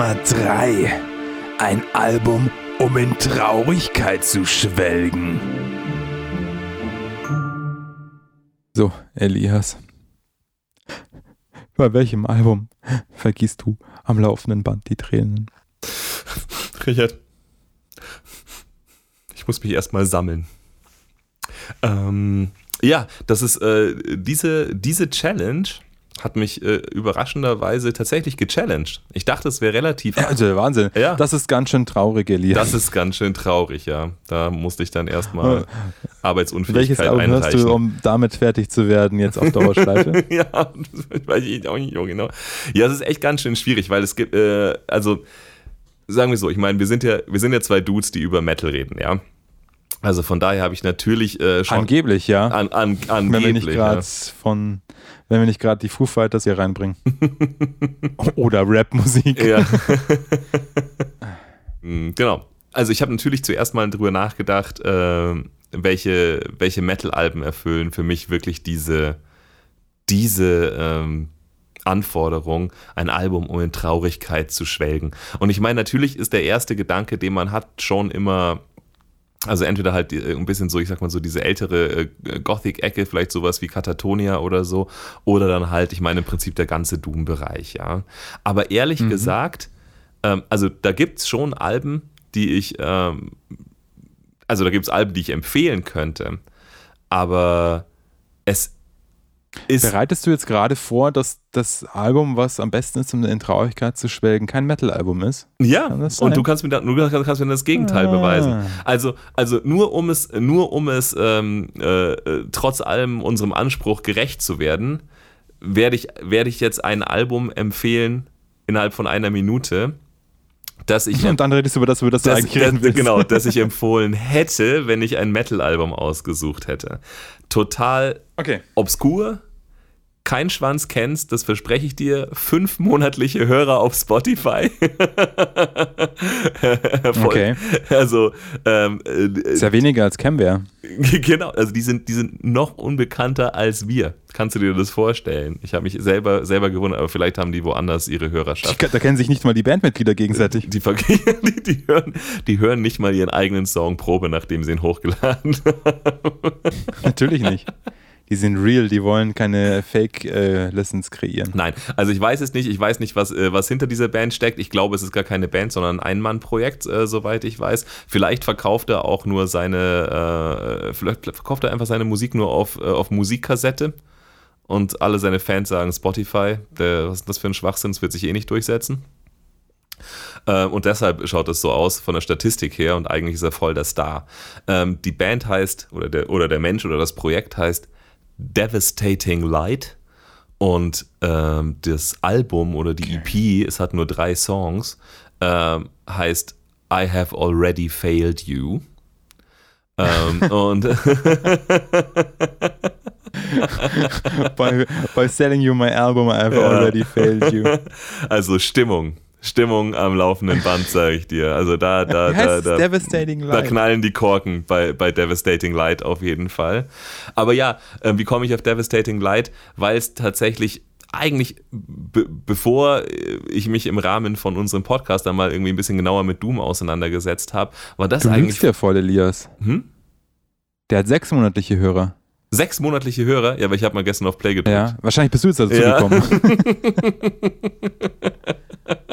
Nummer 3. Ein Album, um in Traurigkeit zu schwelgen. So, Elias. Bei welchem Album vergießt du am laufenden Band die Tränen? Richard, ich muss mich erstmal sammeln. Ähm, ja, das ist äh, diese, diese Challenge hat mich äh, überraschenderweise tatsächlich gechallenged. Ich dachte, es wäre relativ. Ja, also Wahnsinn. Ja. Das ist ganz schön traurig, Elias. Das ist ganz schön traurig, ja. Da musste ich dann erstmal Welches Arbeitsunfähigkeit Album hörst einreichen. du, um damit fertig zu werden, jetzt auf Dauerschleife? ja, das weiß ich auch nicht genau. Ja, es ist echt ganz schön schwierig, weil es gibt, äh, also sagen wir so, ich meine, wir sind ja, wir sind ja zwei Dudes, die über Metal reden, ja. Also von daher habe ich natürlich äh, schon Angeblich, ja. an, an, wenn wir nicht angeblich. gerade ja. von, wenn wir nicht gerade die Foo Fighters hier reinbringen. Oder Rap-Musik. Ja. Mm, genau. Also ich habe natürlich zuerst mal drüber nachgedacht, äh, welche, welche Metal-Alben erfüllen für mich wirklich diese, diese ähm, Anforderung, ein Album, um in Traurigkeit zu schwelgen. Und ich meine, natürlich ist der erste Gedanke, den man hat, schon immer also entweder halt äh, ein bisschen so, ich sag mal so, diese ältere äh, Gothic-Ecke, vielleicht sowas wie Katatonia oder so, oder dann halt, ich meine im Prinzip der ganze Doom-Bereich, ja. Aber ehrlich gesagt, ähm, also da gibt's schon Alben, die ich, ähm, also da gibt's Alben, die ich empfehlen könnte, aber es ist Bereitest du jetzt gerade vor, dass das Album, was am besten ist, um in Traurigkeit zu schwelgen, kein Metal-Album ist? Ja, und du kannst mir, da, du kannst, kannst mir das Gegenteil Ah. beweisen. Also, also nur um es, nur um es ähm, äh, äh, trotz allem unserem Anspruch gerecht zu werden, werde ich, werde ich jetzt ein Album empfehlen innerhalb von einer Minute, das ich, Und dann redest du über das, über das du eigentlich reden willst. genau, das ich empfohlen hätte, wenn ich ein Metal-Album ausgesucht hätte. Total Okay. obskur, kein Schwanz kennst, das verspreche ich dir, fünf monatliche Hörer auf Spotify. Okay. Also, ähm, äh, Ist ja weniger als Camware. genau, also die sind, die sind noch unbekannter als wir. Kannst du dir das vorstellen? Ich habe mich selber, selber gewundert, aber vielleicht haben die woanders ihre Hörerschaft. da kennen sich nicht mal die Bandmitglieder gegenseitig. Die, die, die, hören, die hören nicht mal ihren eigenen Song Probe, nachdem sie ihn hochgeladen haben. Natürlich nicht. Die sind real, die wollen keine Fake-Lessons kreieren. Nein, also ich weiß es nicht. Ich weiß nicht, was, äh, was hinter dieser Band steckt. Ich glaube, es ist gar keine Band, sondern ein Ein-Mann-Projekt, äh, soweit ich weiß. Vielleicht verkauft er auch nur seine, äh, vielleicht verkauft er einfach seine Musik nur auf, äh, auf Musikkassette. Und alle seine Fans sagen Spotify. Der, was ist das für ein Schwachsinn? Das wird sich eh nicht durchsetzen. Äh, und deshalb schaut es so aus von der Statistik her und eigentlich ist er voll der Star. Ähm, die Band heißt, oder der, oder der Mensch oder das Projekt heißt Devastating Light. Und ähm, das Album oder die EP, es hat nur drei Songs, ähm, heißt I Have Already Failed You. ähm, und by, by selling you my album, I have already failed you. also Stimmung. Stimmung am laufenden Band, sage ich dir. Also da, da, da, da, Devastating Da Light? knallen die Korken bei, bei Devastating Light auf jeden Fall. Aber ja, äh, wie komme ich auf Devastating Light? Weil es tatsächlich eigentlich, be bevor ich mich im Rahmen von unserem Podcast dann mal irgendwie ein bisschen genauer mit Doom auseinandergesetzt habe, war das Du eigentlich ja voll, Elias. Hm? Der hat sechs monatliche Hörer. sechs monatliche Hörer. Ja, aber ich habe mal gestern auf Play gedrückt. Ja, wahrscheinlich bist du jetzt dazu Ja. gekommen.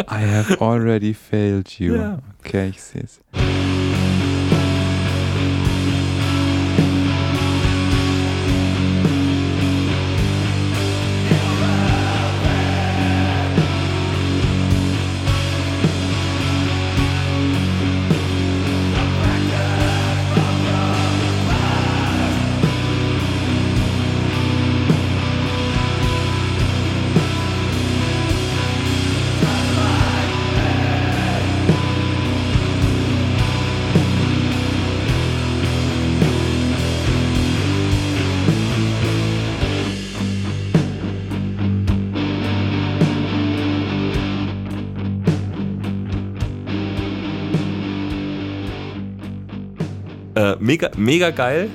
I have already failed you. Ja. Okay, ich sehe es. Mega, mega geil.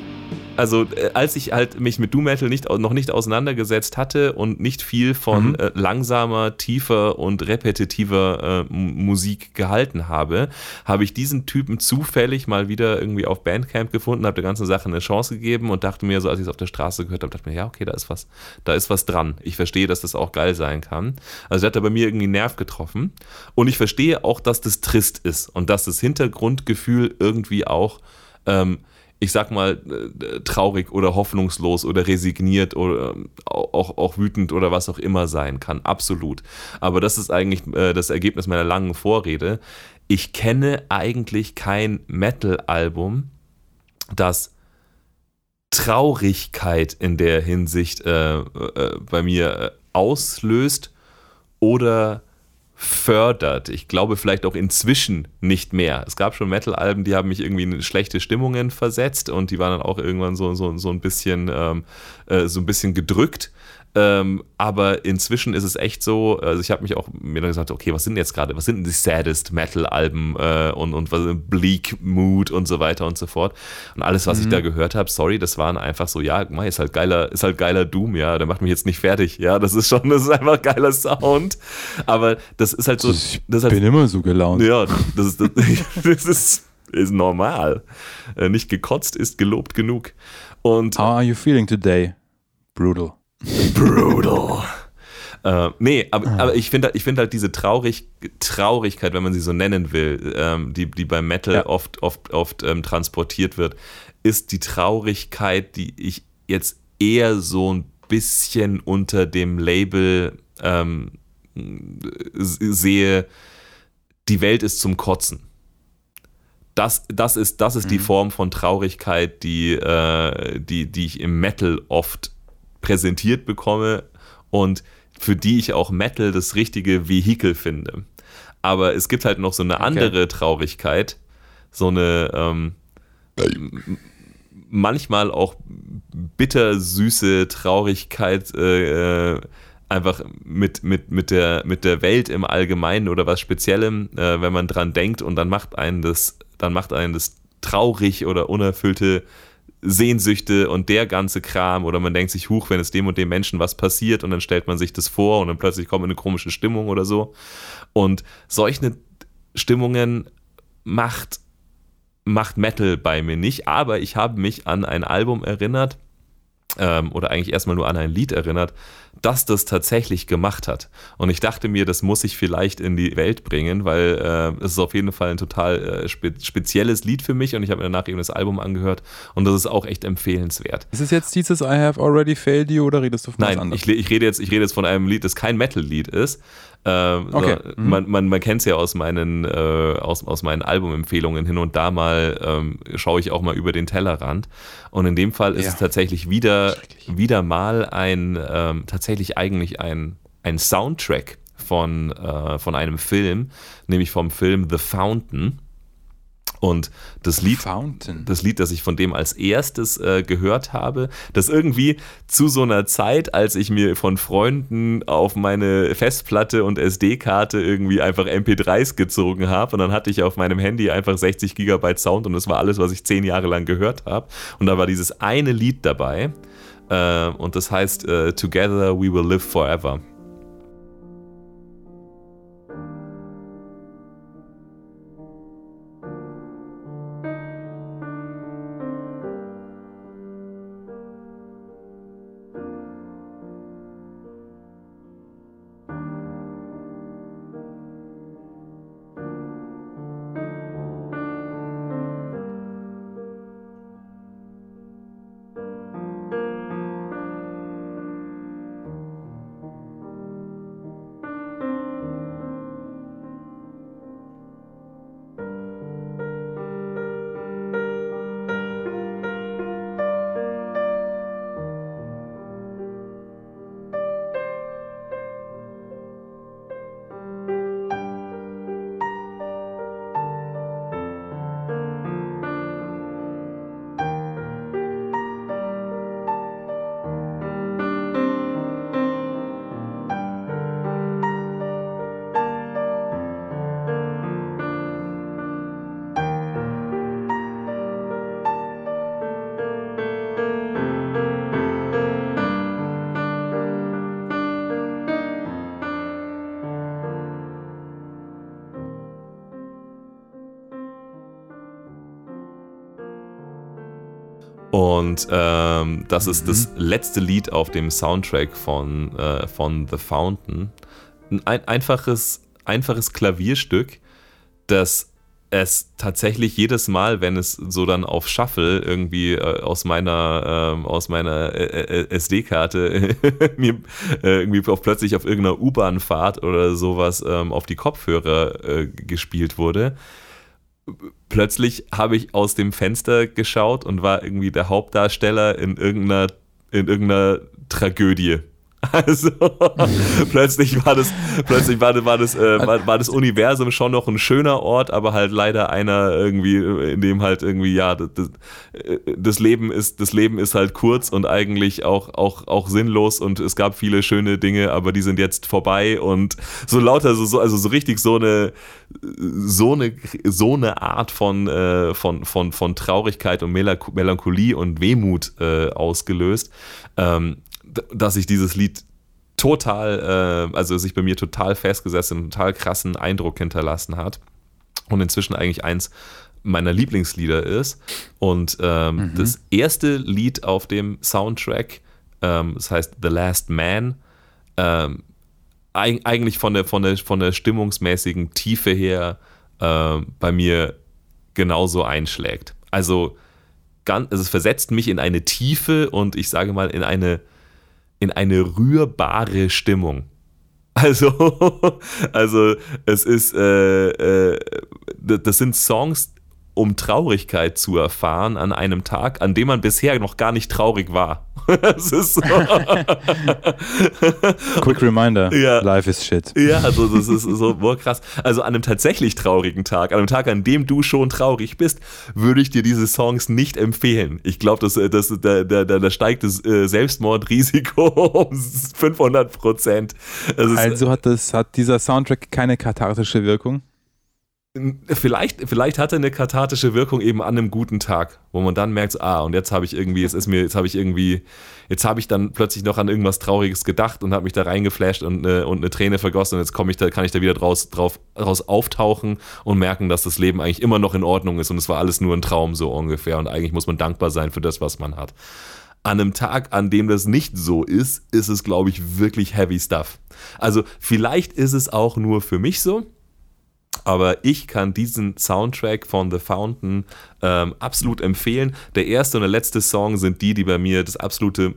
also äh, als ich halt mich mit Doom Metal nicht, noch nicht auseinandergesetzt hatte und nicht viel von mhm. äh, langsamer, tiefer und repetitiver äh, Musik gehalten habe, habe ich diesen Typen zufällig mal wieder irgendwie auf Bandcamp gefunden, habe der ganzen Sache eine Chance gegeben und dachte mir so, als ich es auf der Straße gehört habe, dachte mir, ja, okay, da ist was, da ist was dran. Ich verstehe, dass das auch geil sein kann. Also der hat da bei mir irgendwie einen Nerv getroffen und ich verstehe auch, dass das trist ist und dass das Hintergrundgefühl irgendwie auch ähm, ich sag mal, äh, traurig oder hoffnungslos oder resigniert oder ähm, auch, auch wütend oder was auch immer sein kann. Absolut. Aber das ist eigentlich äh, das Ergebnis meiner langen Vorrede. Ich kenne eigentlich kein Metal-Album, das Traurigkeit in der Hinsicht äh, äh, bei mir äh, auslöst oder fördert. Ich glaube vielleicht auch inzwischen nicht mehr. Es gab schon Metal-Alben, die haben mich irgendwie in schlechte Stimmungen versetzt und die waren dann auch irgendwann so, so, so ein bisschen ähm, äh, so ein bisschen gedrückt. Ähm, aber inzwischen ist es echt so, also ich habe mich auch mir dann gesagt, okay, was sind jetzt gerade, was sind denn die saddest Metal-Alben äh, und, und was Bleak Mood und so weiter und so fort. Und alles, was mhm. ich da gehört habe, sorry, das waren einfach so, ja, ist halt geiler, ist halt geiler Doom, ja, der macht mich jetzt nicht fertig, ja, das ist schon, das ist einfach geiler Sound. Aber das ist halt so. Ich bin halt, immer so gelaunt. Ja, das ist, das, das ist, ist normal. Äh, nicht gekotzt ist gelobt genug. Und, How are you feeling today? Brutal. Brutal. Äh, nee, aber, ah. aber ich finde ich find halt diese Traurig, Traurigkeit, wenn man sie so nennen will, ähm, die, die beim Metal ja. oft, oft, oft ähm, transportiert wird, ist die Traurigkeit, die ich jetzt eher so ein bisschen unter dem Label ähm, sehe, die Welt ist zum Kotzen. Das, das ist, das ist mhm. die Form von Traurigkeit, die, äh, die, die ich im Metal oft präsentiert bekomme und für die ich auch Metal das richtige Vehikel finde. Aber es gibt halt noch so eine okay. andere Traurigkeit, so eine ähm, manchmal auch bittersüße Traurigkeit, äh, äh, einfach mit, mit, mit, der, mit der Welt im Allgemeinen oder was Speziellem, äh, wenn man dran denkt und dann macht einen das, dann macht einen das traurig oder unerfüllte Sehnsüchte und der ganze Kram oder man denkt sich, huch, wenn es dem und dem Menschen was passiert und dann stellt man sich das vor und dann plötzlich kommt eine komische Stimmung oder so. Und solche Stimmungen macht, macht Metal bei mir nicht, aber ich habe mich an ein Album erinnert, ähm, oder eigentlich erstmal nur an ein Lied erinnert, dass das tatsächlich gemacht hat. Und ich dachte mir, das muss ich vielleicht in die Welt bringen, weil äh, es ist auf jeden Fall ein total äh, spe spezielles Lied für mich und ich habe mir danach eben das Album angehört und das ist auch echt empfehlenswert. Ist es jetzt dieses I Have Already Failed You oder redest du von Nein, was anderes? Ich, ich, rede jetzt, ich rede jetzt von einem Lied, das kein Metal-Lied ist. Ähm, okay. so, mhm. Man, man, man kennt es ja aus meinen, äh, aus, aus meinen Albumempfehlungen hin und da mal, ähm, schaue ich auch mal über den Tellerrand. Und in dem Fall ist ja. es tatsächlich wieder, wieder mal ein ähm, tatsächlich eigentlich ein, ein Soundtrack von, äh, von einem Film, nämlich vom Film The Fountain. Und das Lied, Fountain. das Lied, das ich von dem als erstes äh, gehört habe, das irgendwie zu so einer Zeit, als ich mir von Freunden auf meine Festplatte und SD-Karte irgendwie einfach MP3s gezogen habe und dann hatte ich auf meinem Handy einfach 60 Gigabyte Sound und das war alles, was ich zehn Jahre lang gehört habe. Und da war dieses eine Lied dabei äh, und das heißt äh, Together We Will Live Forever. Und ähm, das ist das letzte Lied auf dem Soundtrack von, äh, von The Fountain. Ein einfaches, einfaches Klavierstück, das es tatsächlich jedes Mal, wenn es so dann auf Shuffle irgendwie äh, aus meiner ähm, aus meiner äh, äh SD-Karte mir äh, irgendwie auf, plötzlich auf irgendeiner U-Bahn-Fahrt oder sowas ähm, auf die Kopfhörer äh, gespielt wurde. Plötzlich habe ich aus dem Fenster geschaut und war irgendwie der Hauptdarsteller in irgendeiner in irgendeiner Tragödie. Also plötzlich war das, plötzlich war, war, das, äh, war, war, das Universum schon noch ein schöner Ort, aber halt leider einer irgendwie, in dem halt irgendwie, ja, das, das, Leben ist, das Leben ist halt kurz und eigentlich auch, auch, auch sinnlos und es gab viele schöne Dinge, aber die sind jetzt vorbei und so lauter, so, also so richtig so eine, so eine, so eine Art von, äh, von, von, von Traurigkeit und Melancholie und Wehmut äh, ausgelöst. Ähm, dass sich dieses Lied total, äh, also sich bei mir total festgesetzt und total krassen Eindruck hinterlassen hat. Und inzwischen eigentlich eins meiner Lieblingslieder ist. Und ähm, mhm. das erste Lied auf dem Soundtrack, ähm, das heißt The Last Man, ähm, eigentlich von der, von, der, von der stimmungsmäßigen Tiefe her äh, bei mir genauso einschlägt. Also, ganz, also es versetzt mich in eine Tiefe und ich sage mal in eine in eine rührbare Stimmung. Also, also es ist, äh, äh, das sind Songs, um Traurigkeit zu erfahren an einem Tag, an dem man bisher noch gar nicht traurig war. das ist so. Quick reminder, ja. life is shit. Ja, also das ist so boah, krass. Also an einem tatsächlich traurigen Tag, an einem Tag, an dem du schon traurig bist, würde ich dir diese Songs nicht empfehlen. Ich glaube, das, das, da, da, da steigt das äh, Selbstmordrisiko um 500 Prozent. Also hat, das, hat dieser Soundtrack keine kathartische Wirkung? Vielleicht, vielleicht hat er eine kathartische Wirkung eben an einem guten Tag, wo man dann merkt, ah, und jetzt habe ich irgendwie, es ist mir, jetzt habe ich irgendwie, jetzt habe ich dann plötzlich noch an irgendwas Trauriges gedacht und habe mich da reingeflasht und, äh, und eine Träne vergossen und jetzt komme ich da, kann ich da wieder draus, drauf, draus auftauchen und merken, dass das Leben eigentlich immer noch in Ordnung ist und es war alles nur ein Traum so ungefähr und eigentlich muss man dankbar sein für das, was man hat. An einem Tag, an dem das nicht so ist, ist es, glaube ich, wirklich heavy stuff. Also vielleicht ist es auch nur für mich so aber ich kann diesen Soundtrack von The Fountain ähm, absolut empfehlen. Der erste und der letzte Song sind die, die bei mir das absolute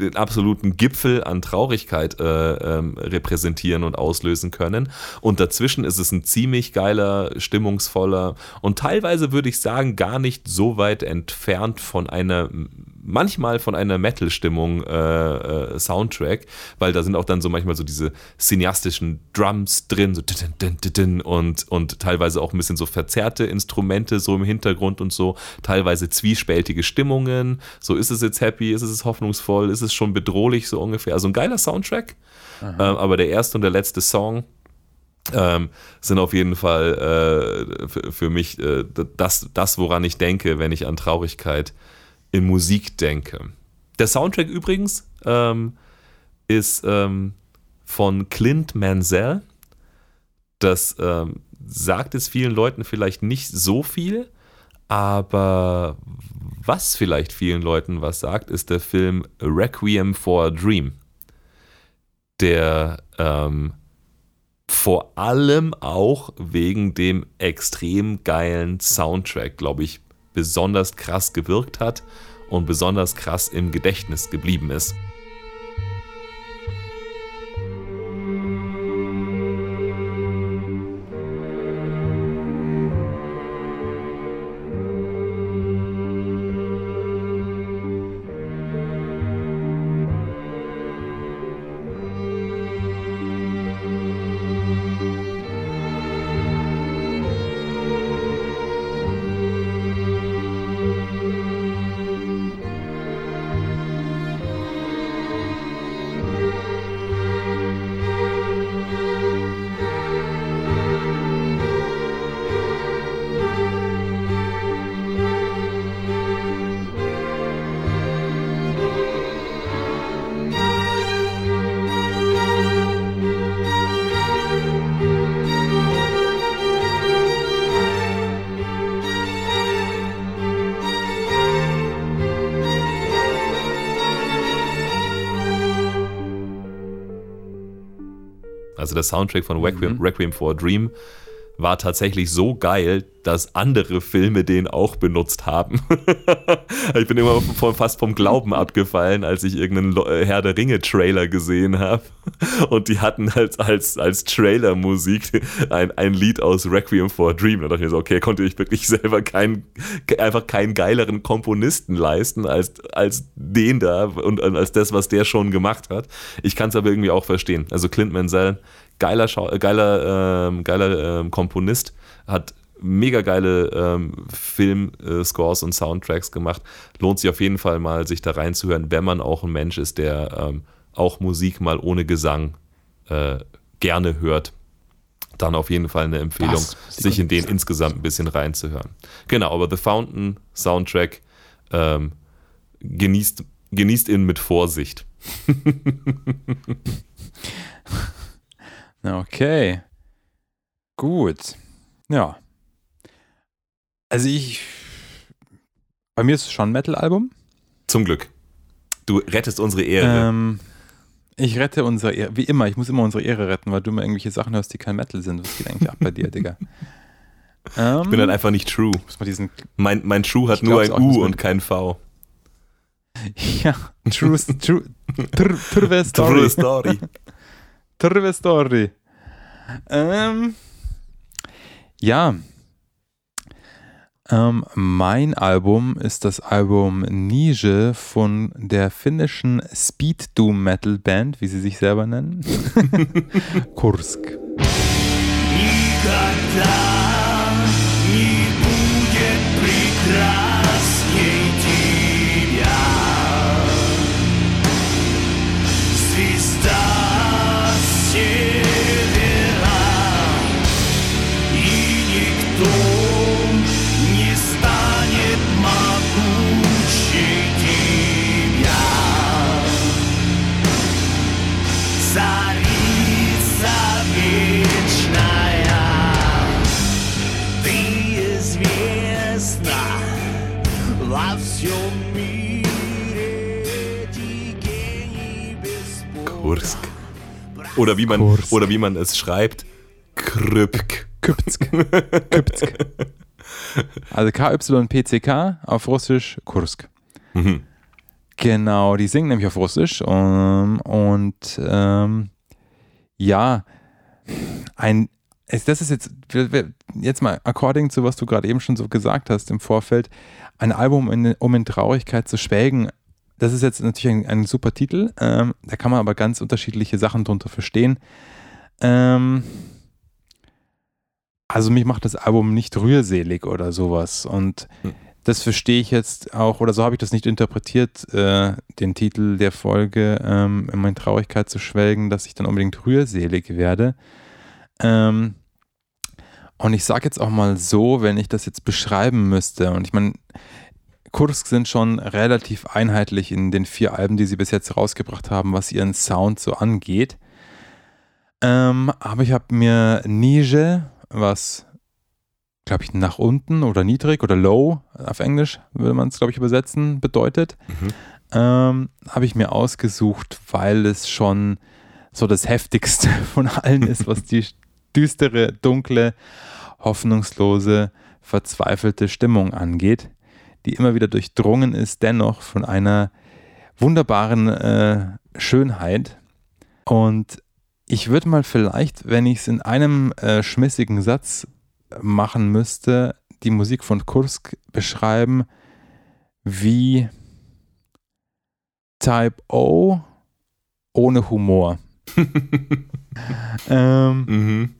den absoluten Gipfel an Traurigkeit äh, ähm, repräsentieren und auslösen können. Und dazwischen ist es ein ziemlich geiler, stimmungsvoller und teilweise würde ich sagen gar nicht so weit entfernt von einer manchmal von einer Metal-Stimmung äh, äh, Soundtrack, weil da sind auch dann so manchmal so diese cineastischen Drums drin, so und, und teilweise auch ein bisschen so verzerrte Instrumente so im Hintergrund und so, teilweise zwiespältige Stimmungen, so ist es jetzt happy, ist es hoffnungsvoll, ist es schon bedrohlich so ungefähr, also ein geiler Soundtrack, ähm, aber der erste und der letzte Song, ähm, sind auf jeden Fall äh, für, für, mich äh, das, das, woran ich denke, wenn ich an Traurigkeit in Musik denke. Der Soundtrack übrigens ähm, ist ähm, von Clint Mansell. Das ähm, sagt es vielen Leuten vielleicht nicht so viel, aber was vielleicht vielen Leuten was sagt, ist der Film Requiem for a Dream, der ähm, vor allem auch wegen dem extrem geilen Soundtrack, glaube ich, besonders krass gewirkt hat und besonders krass im Gedächtnis geblieben ist. Also der Soundtrack von Requiem, mhm. Requiem for a Dream war tatsächlich so geil, dass andere Filme den auch benutzt haben. ich bin immer fast vom Glauben abgefallen, als ich irgendeinen äh, Herr der Ringe Trailer gesehen habe. Und die hatten als, als, als Trailer-Musik ein, ein Lied aus Requiem for a Dream. Da dachte ich mir so, okay, konnte ich wirklich selber keinen, einfach keinen geileren Komponisten leisten als, als den da und als das, was der schon gemacht hat. Ich kann es aber irgendwie auch verstehen. Also Clint Mansell geiler, Schau äh, geiler, ähm, geiler ähm, Komponist, hat mega geile ähm, Film-Scores und Soundtracks gemacht. Lohnt sich auf jeden Fall mal, sich da reinzuhören, wenn man auch ein Mensch ist, der ähm, auch Musik mal ohne Gesang äh, gerne hört. Dann auf jeden Fall eine Empfehlung, sich in den insgesamt ein bisschen reinzuhören. Genau, aber The Fountain Soundtrack ähm, genießt, genießt ihn mit Vorsicht. Okay. Gut. Ja. Also ich. Bei mir ist es schon ein Metal-Album. Zum Glück. Du rettest unsere Ehre. Ähm, ich rette unsere Ehre. Wie immer, ich muss immer unsere Ehre retten, weil du immer irgendwelche Sachen hörst, die kein Metal sind. Was geht eigentlich ab bei dir, Digga? Ähm, ich bin dann einfach nicht true. mein, mein True hat nur ein U und kein V. Ja, true, true, true, true story. True story. True Story. Ähm, ja. Ähm, mein Album ist das Album Nije von der finnischen Speed Doom Metal Band, wie sie sich selber nennen. Kursk. Oder wie man, Kursk. oder wie man es schreibt, Krypk. Kypsk. Kypsk. Also KYPCK auf Russisch Kursk. Mhm. Genau, die singen nämlich auf Russisch. Um, und ähm, ja, ein, das ist jetzt, jetzt mal according zu was du gerade eben schon so gesagt hast im Vorfeld, ein Album, in, um in Traurigkeit zu schwelgen, das ist jetzt natürlich ein, ein super Titel. Ähm, da kann man aber ganz unterschiedliche Sachen drunter verstehen. Ähm, also mich macht das Album nicht rührselig oder sowas. Und hm. das verstehe ich jetzt auch, oder so habe ich das nicht interpretiert, äh, den Titel der Folge, ähm, in meine Traurigkeit zu schwelgen, dass ich dann unbedingt rührselig werde. Ähm, und ich sage jetzt auch mal so, wenn ich das jetzt beschreiben müsste, und ich meine, Kursk sind schon relativ einheitlich in den vier Alben, die sie bis jetzt rausgebracht haben, was ihren Sound so angeht. Ähm, aber ich habe mir Nije, was glaube ich nach unten oder niedrig oder low auf Englisch würde man es glaube ich übersetzen, bedeutet, mhm. ähm, habe ich mir ausgesucht, weil es schon so das heftigste von allen ist, was die düstere, dunkle, hoffnungslose, verzweifelte Stimmung angeht die immer wieder durchdrungen ist, dennoch von einer wunderbaren äh, Schönheit. Und ich würde mal vielleicht, wenn ich es in einem äh, schmissigen Satz machen müsste, die Musik von Kursk beschreiben wie Type O ohne Humor. ähm, mhm.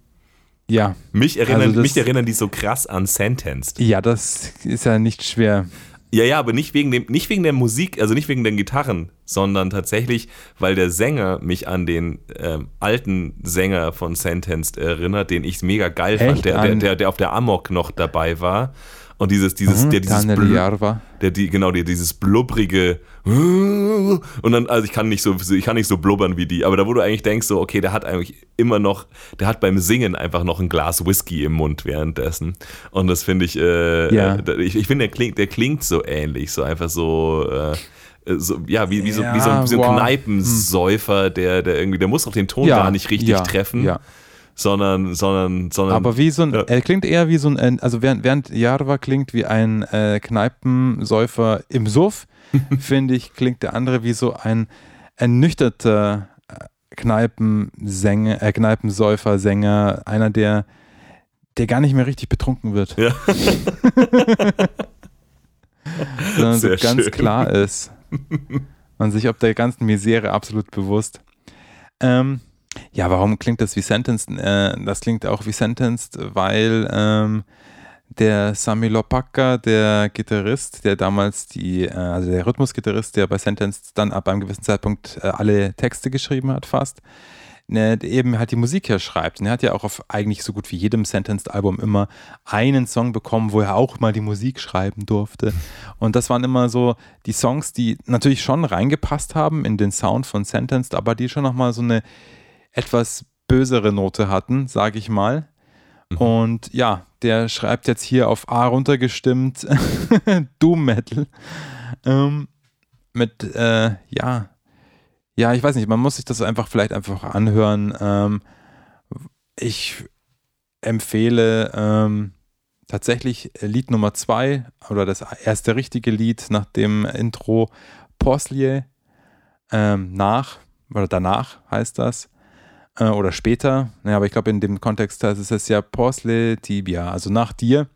Ja. Mich erinnern, also mich erinnern die so krass an Sentenced. Ja, das ist ja nicht schwer. Ja, ja, aber nicht wegen, dem, nicht wegen der Musik, also nicht wegen den Gitarren, sondern tatsächlich, weil der Sänger mich an den ähm, alten Sänger von Sentenced erinnert, den ich mega geil Echt? fand, der, der, der, der auf der Amok noch dabei war. Und dieses, dieses, mhm, der dieses Bl der die, genau, der dieses blubbrige und dann, also ich kann nicht so, ich kann nicht so blubbern wie die, aber da wo du eigentlich denkst, so, okay, der hat eigentlich immer noch, der hat beim Singen einfach noch ein Glas Whisky im Mund währenddessen. Und das finde ich, äh, ja. äh, ich, ich finde, der klingt, der klingt so ähnlich, so einfach so, äh, so, ja, wie, wie, so, wie so, wie so ein wow. Kneipensäufer, der, der irgendwie, der muss auch den Ton ja, gar nicht richtig ja, treffen. Ja. Sondern, sondern, sondern. Aber wie so ein, er klingt eher wie so ein, also während, während Jarva klingt wie ein äh, Kneipensäufer im Suff, finde ich, klingt der andere wie so ein ernüchterter Kneipensänger, äh, Kneipensäufer, Sänger, einer, der, der gar nicht mehr richtig betrunken wird. Ja. Sondern Sehr so ganz schön. klar ist. Man sich ob der ganzen Misere absolut bewusst. Ähm, ja, warum klingt das wie Sentenced? Äh, das klingt auch wie Sentenced, weil ähm, der Sami Lopaka, der Gitarrist, der damals die, äh, also der Rhythmusgitarrist, der bei Sentenced dann ab einem gewissen Zeitpunkt äh, alle Texte geschrieben hat, fast, ne, eben halt die Musik hier schreibt. Und er hat ja auch auf eigentlich so gut wie jedem Sentenced-Album immer einen Song bekommen, wo er auch mal die Musik schreiben durfte. Und das waren immer so die Songs, die natürlich schon reingepasst haben in den Sound von Sentenced, aber die schon nochmal so eine etwas bösere Note hatten, sage ich mal. Mhm. Und ja, der schreibt jetzt hier auf A runtergestimmt Doom Metal. Ähm, mit, äh, ja, ja, ich weiß nicht, man muss sich das einfach vielleicht einfach anhören. Ähm, ich empfehle ähm, tatsächlich Lied Nummer zwei oder das erste richtige Lied nach dem Intro Poslier ähm, nach oder danach heißt das äh, oder später. Ja, aber ich glaube in dem Kontext heißt es ja Posle Tibia, also nach dir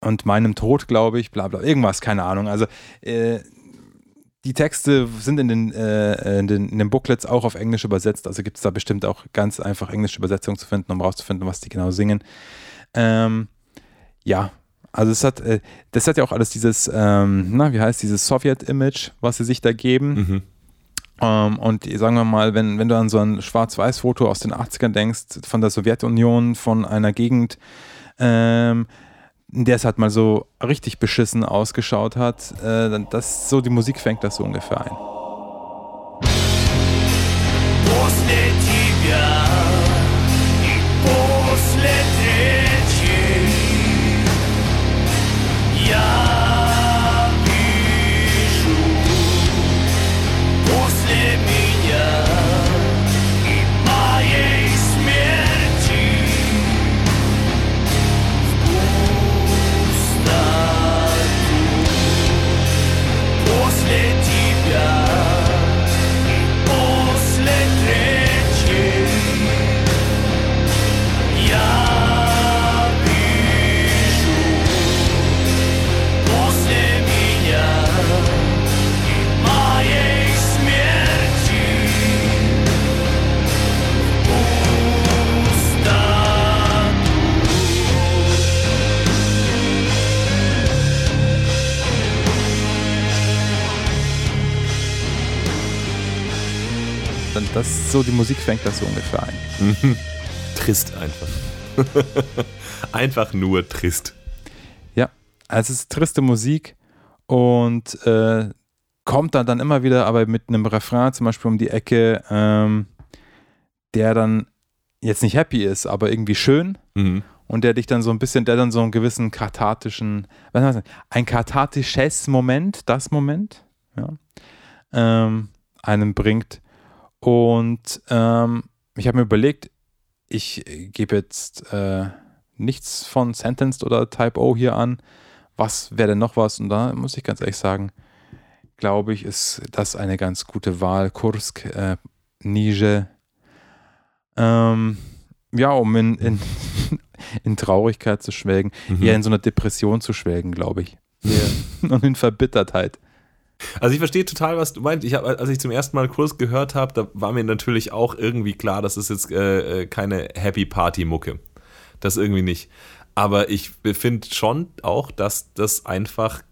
und meinem Tod, glaube ich, bla bla, irgendwas, keine Ahnung. Also äh, die Texte sind in den, äh, in, den, in den Booklets auch auf Englisch übersetzt, also gibt es da bestimmt auch ganz einfach englische Übersetzungen zu finden, um rauszufinden, was die genau singen. Ähm, ja, also es hat, äh, das hat ja auch alles dieses, ähm, na, wie heißt dieses Sowjet-Image, was sie sich da geben. Mhm. Ähm, und sagen wir mal, wenn, wenn du an so ein Schwarz-Weiß-Foto aus den 80ern denkst, von der Sowjetunion, von einer Gegend, ähm, in der es halt mal so richtig beschissen ausgeschaut hat, äh, das so die Musik fängt das so ungefähr ein. Das so die Musik fängt das so ungefähr ein. trist einfach. einfach nur trist. Ja, also es ist triste Musik und äh, kommt dann, dann immer wieder, aber mit einem Refrain zum Beispiel um die Ecke, ähm, der dann jetzt nicht happy ist, aber irgendwie schön. Mhm. Und der dich dann so ein bisschen, der dann so einen gewissen kathartischen, was heißt das, ein kathartisches Moment, das Moment, ja, ähm, einem bringt. Und ähm, ich habe mir überlegt, ich gebe jetzt äh, nichts von Sentenced oder Type O hier an. Was wäre denn noch was? Und da muss ich ganz ehrlich sagen, glaube ich, ist das eine ganz gute Wahl. Kursk, äh, Niger. Ähm, ja, um in, in, in, Traurigkeit zu schwelgen, mhm. eher in so einer Depression zu schwelgen, glaube ich. Yeah. Und in Verbittertheit. Also ich verstehe total, was du meinst. Ich hab, als ich zum ersten Mal Kurs gehört habe, da war mir natürlich auch irgendwie klar, das ist jetzt äh, äh keine Happy Party Mucke. Das irgendwie nicht. Aber ich finde schon auch, dass das einfach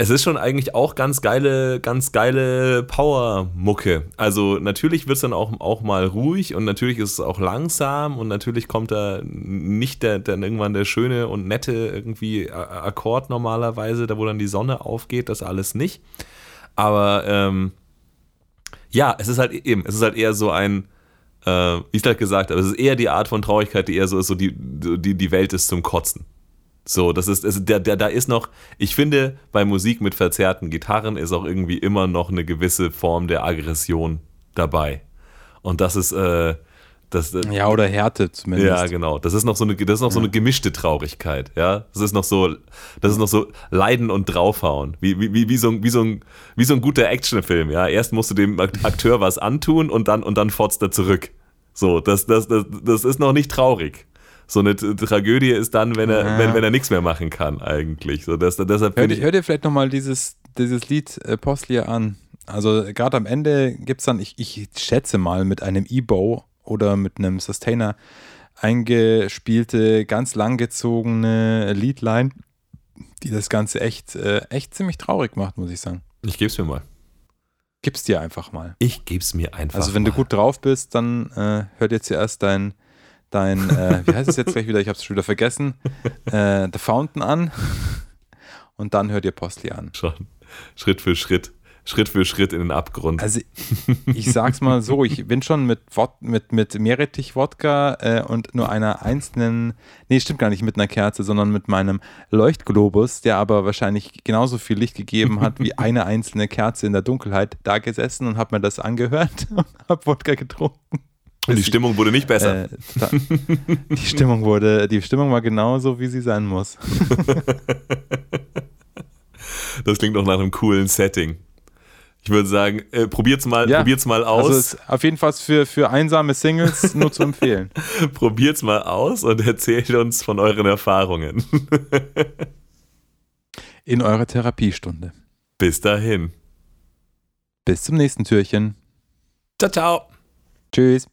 es ist schon eigentlich auch ganz geile, ganz geile Power-Mucke. Also natürlich wird es dann auch, auch mal ruhig und natürlich ist es auch langsam und natürlich kommt da nicht der, dann irgendwann der schöne und nette irgendwie Akkord normalerweise, da wo dann die Sonne aufgeht, das alles nicht. Aber ähm, ja, es ist halt eben, es ist halt eher so ein, äh, wie ich halt gesagt habe, es ist eher die Art von Traurigkeit, die eher so ist, so die, die, die Welt ist zum Kotzen. So, das ist, also der, der, da ist noch, ich finde, bei Musik mit verzerrten Gitarren ist auch irgendwie immer noch eine gewisse Form der Aggression dabei. Und das ist, äh, das, äh, ja, oder Härte zumindest. Ja, genau. Das ist noch so eine, das ist noch so eine gemischte Traurigkeit, ja. Das ist noch so, das ist noch so Leiden und draufhauen. Wie, wie, wie, so, ein, wie, so, ein, wie so ein guter Actionfilm, ja. Erst musst du dem Akteur was antun und dann, und dann fotzt er zurück. So, das, das, das, das ist noch nicht traurig. So eine Tragödie ist dann, wenn er, ja. wenn, wenn er nichts mehr machen kann, eigentlich. So, das, deshalb hör, hör dir vielleicht nochmal dieses, dieses Lied äh, Postlier an. Also gerade am Ende gibt es dann, ich, ich schätze mal, mit einem E-Bow oder mit einem Sustainer eingespielte, ganz langgezogene Leadline, die das Ganze echt, äh, echt ziemlich traurig macht, muss ich sagen. Ich geb's mir mal. Gib's dir einfach mal. Ich geb's mir einfach mal. Also wenn mal. du gut drauf bist, dann äh, hör dir zuerst dein, dein äh, wie heißt es jetzt gleich wieder, ich hab's schon wieder vergessen, äh, The Fountain an und dann hör dir Postli an. Schon. Schritt für Schritt. Schritt für Schritt in den Abgrund. Also ich sag's mal so, ich bin schon mit, mit, mit Meerrettich-Wodka äh, und nur einer einzelnen, nee, stimmt gar nicht mit einer Kerze, sondern mit meinem Leuchtglobus, der aber wahrscheinlich genauso viel Licht gegeben hat wie eine einzelne Kerze in der Dunkelheit, da gesessen und hab mir das angehört und hab Wodka getrunken. Die Stimmung wurde nicht besser. Äh, da, die Stimmung wurde, die Stimmung war genauso, wie sie sein muss. das klingt doch nach einem coolen Setting. Ich würde sagen, äh, probiert's mal, ja, probiert's mal aus. Also ist auf jeden Fall für, für einsame Singles nur zu empfehlen. probiert's mal aus und erzählt uns von euren Erfahrungen. In eurer Therapiestunde. Bis dahin. Bis zum nächsten Türchen. Ciao, ciao. Tschüss.